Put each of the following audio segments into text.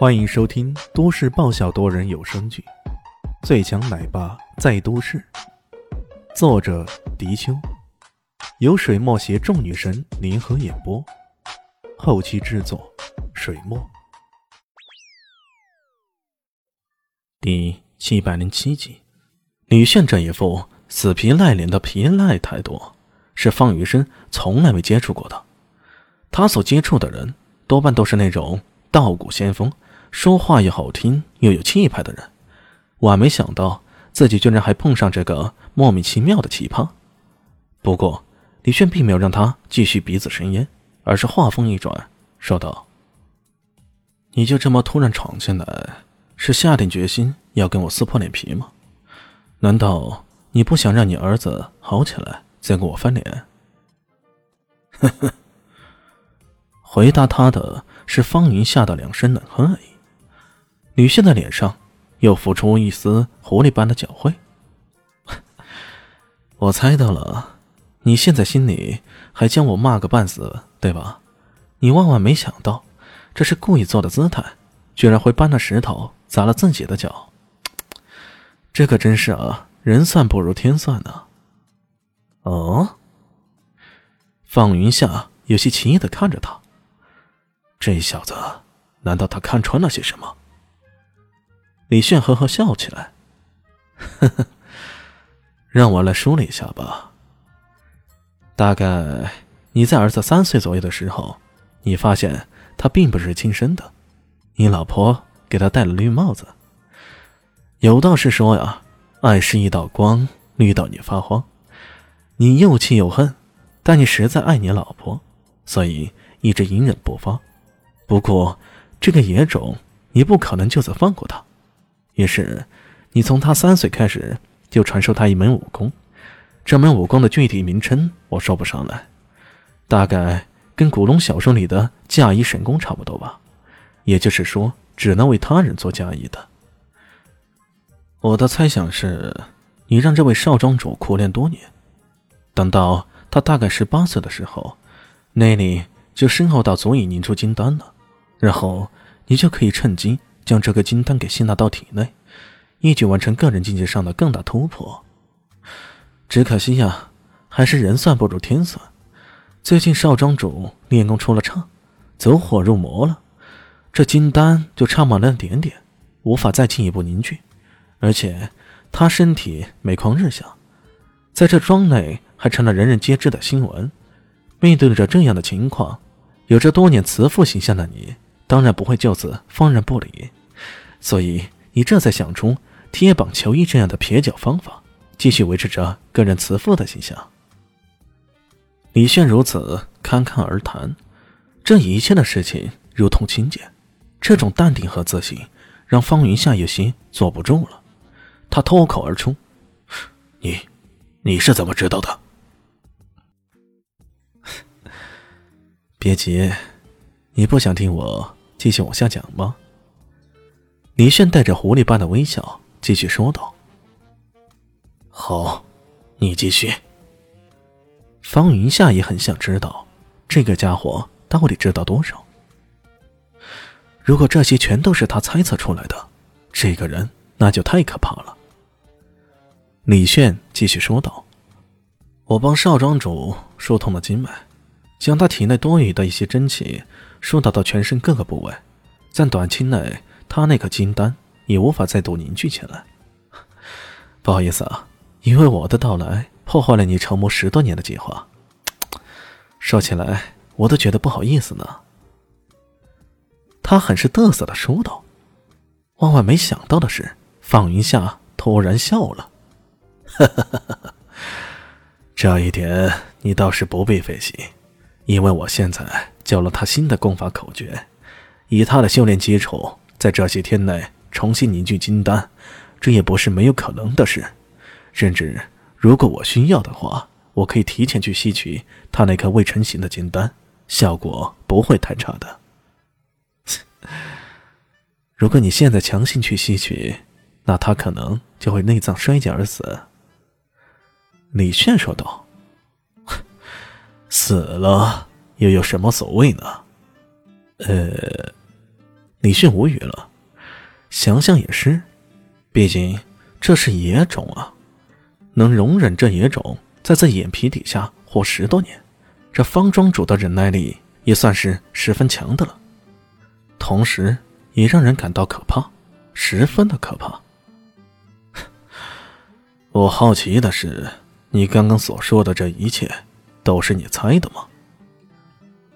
欢迎收听都市爆笑多人有声剧《最强奶爸在都市》，作者：迪秋，由水墨携众女神联合演播，后期制作：水墨。第七百零七集，李炫这一副死皮赖脸的皮赖态度，是方雨生从来没接触过的。他所接触的人，多半都是那种道骨仙风。说话又好听又有气派的人，万没想到自己居然还碰上这个莫名其妙的奇葩。不过李炫并没有让他继续鼻子生烟，而是话锋一转，说道：“你就这么突然闯进来，是下定决心要跟我撕破脸皮吗？难道你不想让你儿子好起来再跟我翻脸？”呵呵，回答他的是方云下的两声冷哼而已。女性的脸上又浮出一丝狐狸般的狡慧。我猜到了，你现在心里还将我骂个半死，对吧？你万万没想到，这是故意做的姿态，居然会搬了石头砸了自己的脚。这可真是啊，人算不如天算呢。哦，放云下有些奇异的看着他，这小子，难道他看穿了些什么？李炫呵呵笑起来，呵呵，让我来梳理一下吧。大概你在儿子三岁左右的时候，你发现他并不是亲生的，你老婆给他戴了绿帽子。有道是说呀，爱是一道光，绿到你发慌。你又气又恨，但你实在爱你老婆，所以一直隐忍不发。不过这个野种，你不可能就此放过他。于是，你从他三岁开始就传授他一门武功，这门武功的具体名称我说不上来，大概跟古龙小说里的嫁衣神功差不多吧。也就是说，只能为他人做嫁衣的。我的猜想是，你让这位少庄主苦练多年，等到他大概十八岁的时候，内力就深厚到足以凝出金丹了，然后你就可以趁机。将这个金丹给吸纳到体内，一举完成个人境界上的更大突破。只可惜呀，还是人算不如天算。最近少庄主练功出了岔，走火入魔了，这金丹就差满了点点，无法再进一步凝聚。而且他身体每况日下，在这庄内还成了人人皆知的新闻。面对着这样的情况，有着多年慈父形象的你，当然不会就此放任不理。所以，你这才想出贴榜求医这样的撇脚方法，继续维持着个人慈父的形象。李炫如此侃侃而谈，这一切的事情如同亲姐，这种淡定和自信让方云夏有些坐不住了。他脱口而出：“你，你是怎么知道的？” 别急，你不想听我继续往下讲吗？李炫带着狐狸般的微笑，继续说道：“好，你继续。”方云夏也很想知道，这个家伙到底知道多少。如果这些全都是他猜测出来的，这个人那就太可怕了。李炫继续说道：“我帮少庄主疏通了经脉，将他体内多余的一些真气疏导到全身各个部位，在短期内。”他那颗金丹也无法再度凝聚起来。不好意思啊，因为我的到来破坏了你筹谋十多年的计划。说起来，我都觉得不好意思呢。他很是得瑟的说道。万万没想到的是，放云下突然笑了。哈哈哈哈这一点你倒是不必费心，因为我现在教了他新的功法口诀，以他的修炼基础。在这些天内重新凝聚金丹，这也不是没有可能的事。甚至，如果我需要的话，我可以提前去吸取他那颗未成型的金丹，效果不会太差的。如果你现在强行去吸取，那他可能就会内脏衰竭而死。”李炫说道。“死了又有什么所谓呢？”呃。李迅无语了。想想也是，毕竟这是野种啊，能容忍这野种在自己眼皮底下活十多年，这方庄主的忍耐力也算是十分强的了。同时，也让人感到可怕，十分的可怕。我好奇的是，你刚刚所说的这一切，都是你猜的吗？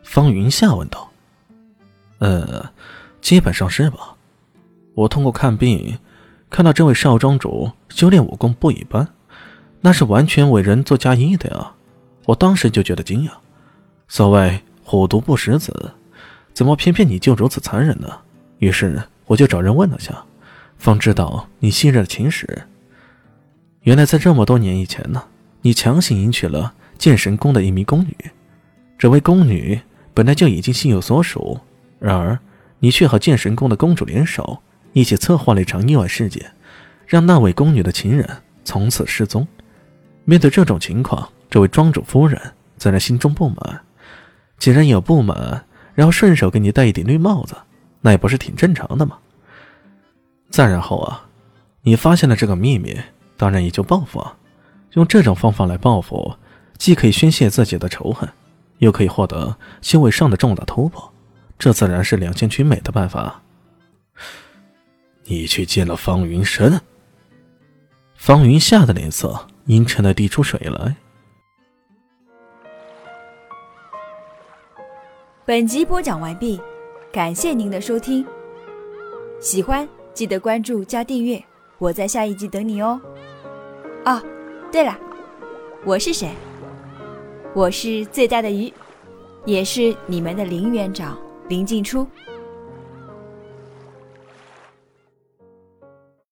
方云夏问道。呃，基本上是吧。我通过看病，看到这位少庄主修炼武功不一般，那是完全为人做嫁衣的呀。我当时就觉得惊讶。所谓虎毒不食子，怎么偏偏你就如此残忍呢？于是我就找人问了下，方知道你昔日的情史。原来在这么多年以前呢，你强行迎娶了剑神宫的一名宫女。这位宫女本来就已经心有所属，然而你却和剑神宫的公主联手，一起策划了一场意外事件，让那位宫女的情人从此失踪。面对这种情况，这位庄主夫人自然心中不满。既然有不满，然后顺手给你戴一顶绿帽子。那也不是挺正常的吗？再然后啊，你发现了这个秘密，当然也就报复啊。用这种方法来报复，既可以宣泄自己的仇恨，又可以获得修为上的重大突破，这自然是两全其美的办法。你去见了方云深。方云夏的脸色阴沉的滴出水来。本集播讲完毕。感谢您的收听，喜欢记得关注加订阅，我在下一集等你哦。哦，对了，我是谁？我是最大的鱼，也是你们的林园长林静初。